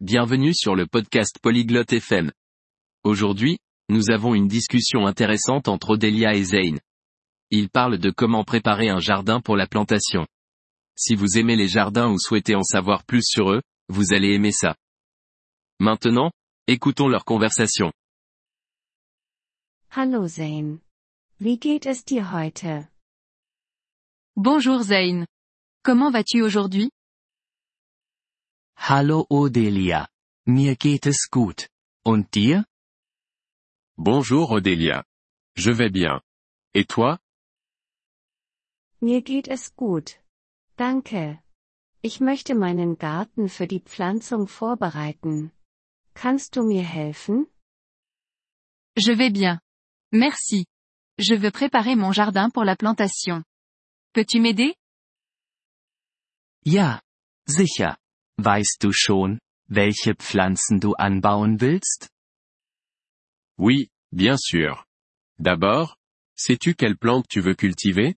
bienvenue sur le podcast Polyglotte FM. Aujourd'hui, nous avons une discussion intéressante entre Odélia et Zane. Ils parlent de comment préparer un jardin pour la plantation. Si vous aimez les jardins ou souhaitez en savoir plus sur eux, vous allez aimer ça. Maintenant, écoutons leur conversation. Hallo Zane. Wie geht es dir heute? Bonjour Zane. Comment vas-tu aujourd'hui? Hallo Odelia. Mir geht es gut. Und dir? Bonjour Odélia. Je vais bien. Et toi Mir geht es gut. Danke. Ich möchte meinen Garten für die Pflanzung vorbereiten. Kannst du mir helfen? Je vais bien. Merci. Je veux préparer mon jardin pour la plantation. Peux-tu m'aider Ja. Sicher. Weißt du schon, welche Pflanzen du anbauen willst? Oui, bien sûr. D'abord, sais-tu quelle plante tu veux cultiver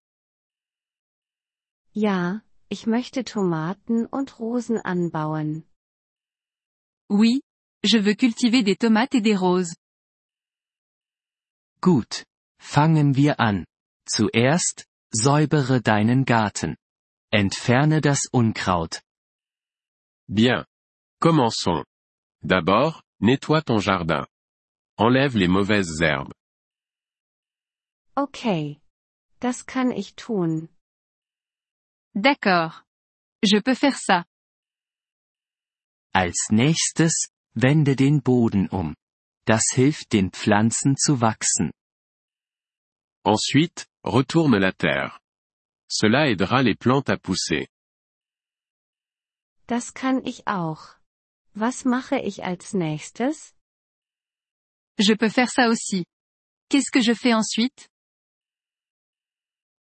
Ja, ich möchte Tomaten und Rosen anbauen. Oui. Je veux cultiver des tomates et des roses. Gut. Fangen wir an. Zuerst, säubere deinen Garten. Entferne das Unkraut. Bien. Commençons. D'abord, nettoie ton jardin. Enlève les mauvaises herbes. Okay. Das kann ich tun. D'accord. Je peux faire ça. Als nächstes, wende den Boden um. Das hilft den Pflanzen zu wachsen. Ensuite, retourne la terre. Cela aidera les plantes à pousser. Das kann ich auch. Was mache ich als nächstes? Je peux faire ça aussi. Qu'est-ce que je fais ensuite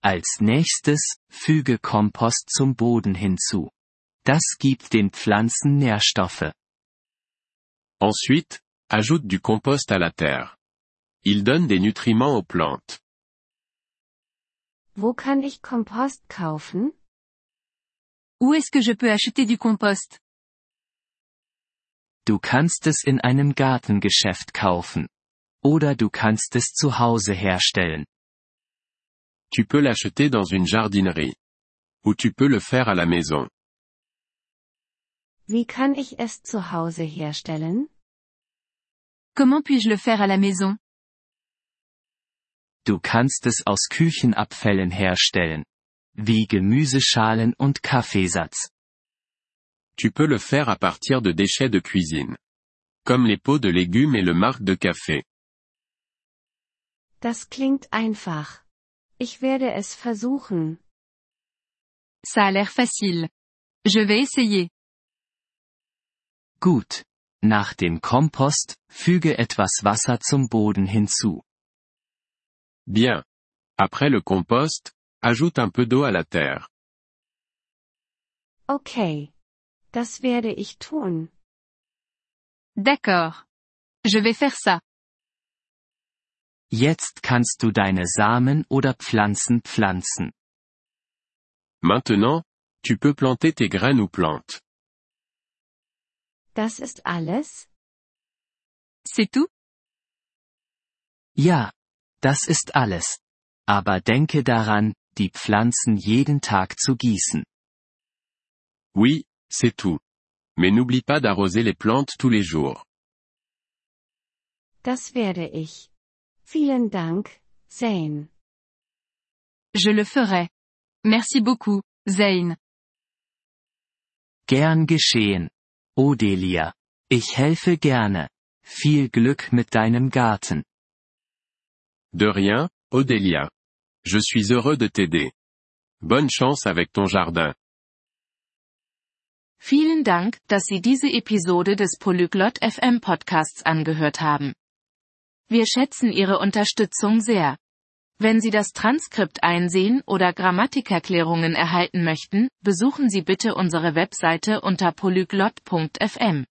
Als nächstes, füge Kompost zum Boden hinzu. Das gibt den Pflanzen Nährstoffe. Ensuite, ajoute du compost à la terre. Il donne des nutriments aux plantes. Wo kann ich Kompost kaufen? Où est-ce que je peux acheter du compost Du kannst es in einem Gartengeschäft kaufen. Oder du kannst es zu Hause herstellen. Tu peux l'acheter dans une jardinerie. Ou tu peux le faire à la maison. Wie kann ich es zu Hause herstellen? Comment puis-je le faire à la maison Du kannst es aus Küchenabfällen herstellen. Wie Gemüseschalen und Kaffeesatz. Tu peux le faire à partir de déchets de cuisine. Comme les pots de légumes et le marc de café. Das klingt einfach. Ich werde es versuchen. Ça a l'air facile. Je vais essayer. Gut. Nach dem Kompost, füge etwas Wasser zum Boden hinzu. Bien. Après le compost, ajoute un peu d'eau à la terre. Okay. Das werde ich tun. D'accord. Je vais faire ça. Jetzt kannst du deine Samen oder Pflanzen pflanzen. Maintenant, tu peux planter tes graines ou plantes. Das ist alles? C'est tout Ja. Das ist alles. Aber denke daran, die Pflanzen jeden Tag zu gießen. Oui, c'est tout. Mais n'oublie pas d'arroser les plantes tous les jours. Das werde ich. Vielen Dank, Zane. Je le ferai. Merci beaucoup, Zane. Gern geschehen. Odelia. Ich helfe gerne. Viel Glück mit deinem Garten. De rien, Odélia. Je suis heureux de t'aider. Bonne chance avec ton jardin. Vielen Dank, dass Sie diese Episode des Polyglot FM Podcasts angehört haben. Wir schätzen Ihre Unterstützung sehr. Wenn Sie das Transkript einsehen oder Grammatikerklärungen erhalten möchten, besuchen Sie bitte unsere Webseite unter polyglot.fm.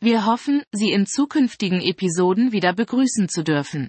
Wir hoffen, Sie in zukünftigen Episoden wieder begrüßen zu dürfen.